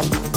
Thank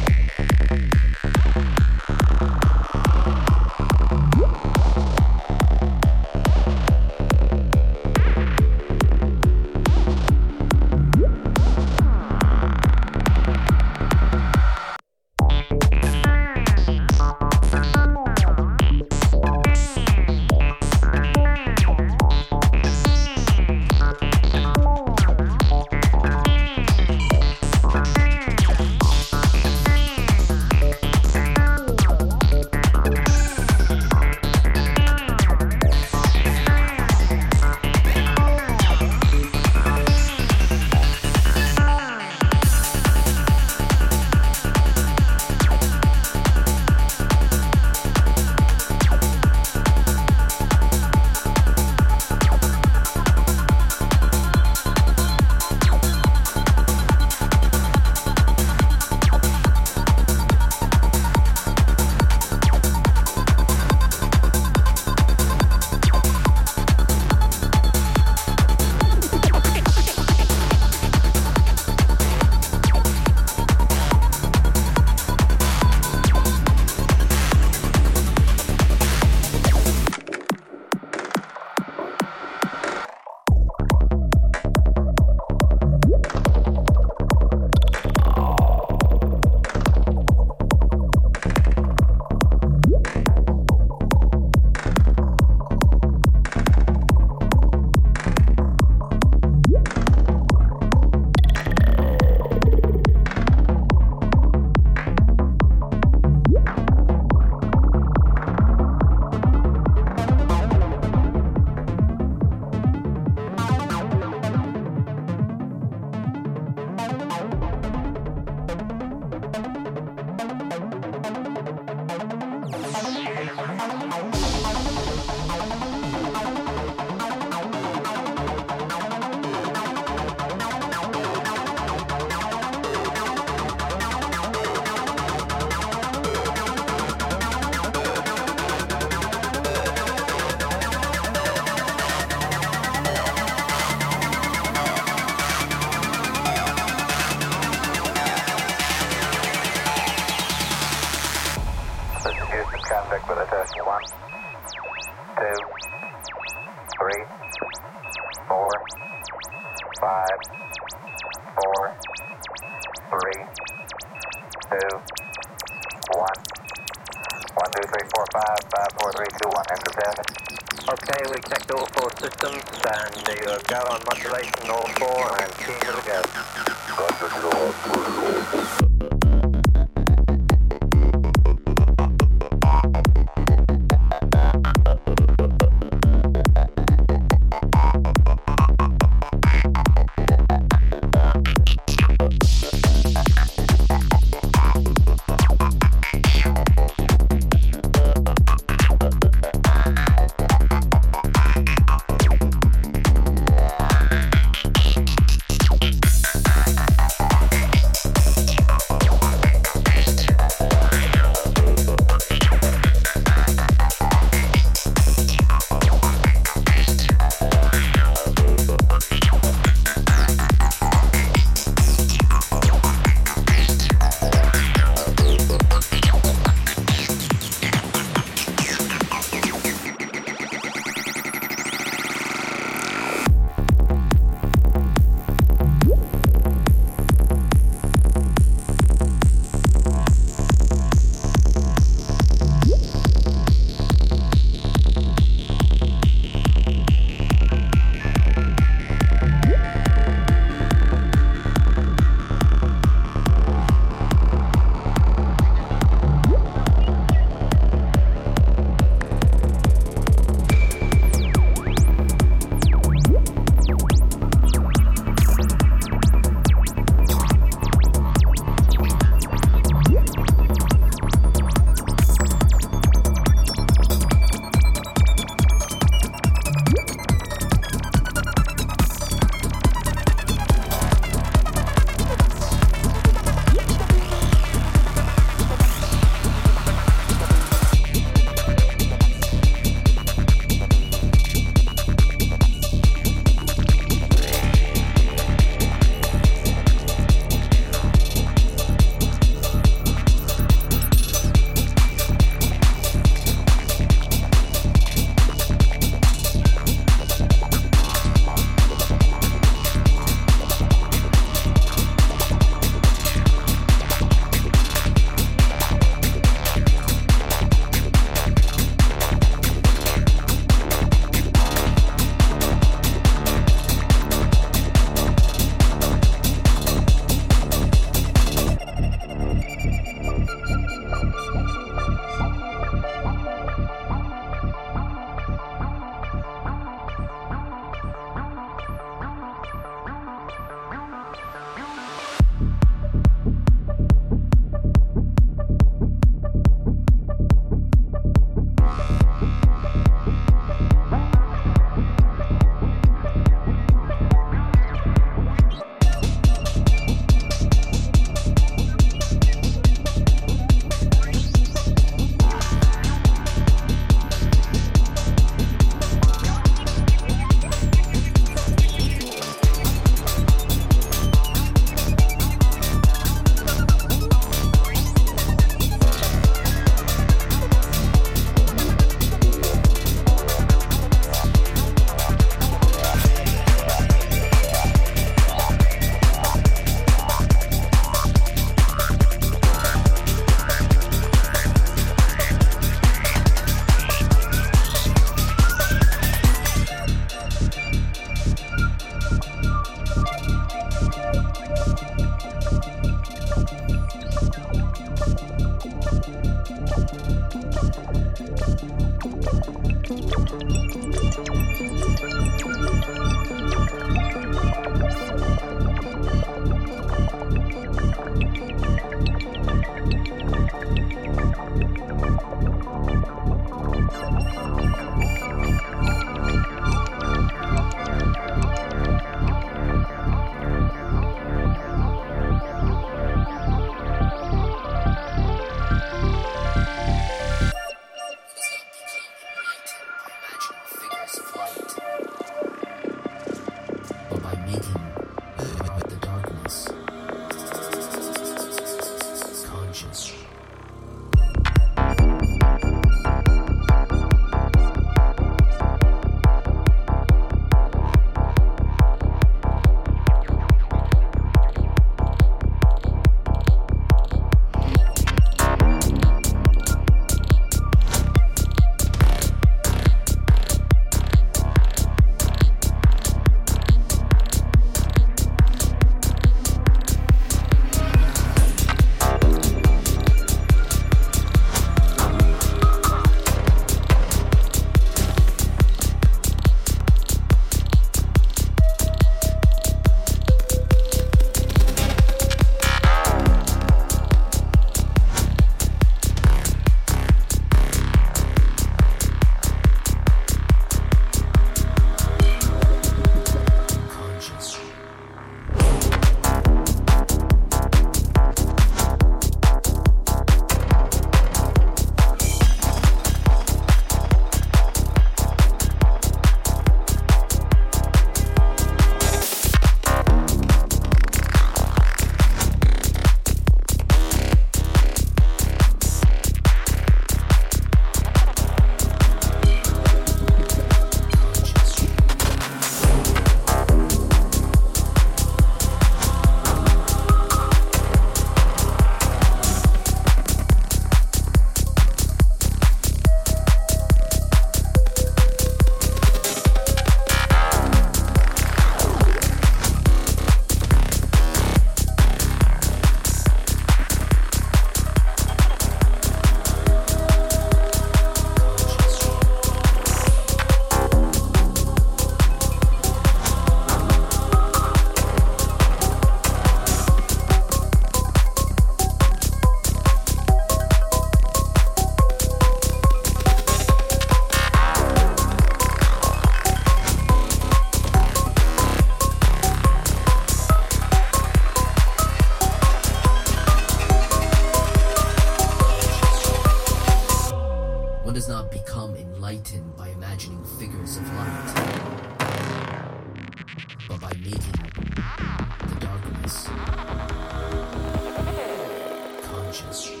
intentions.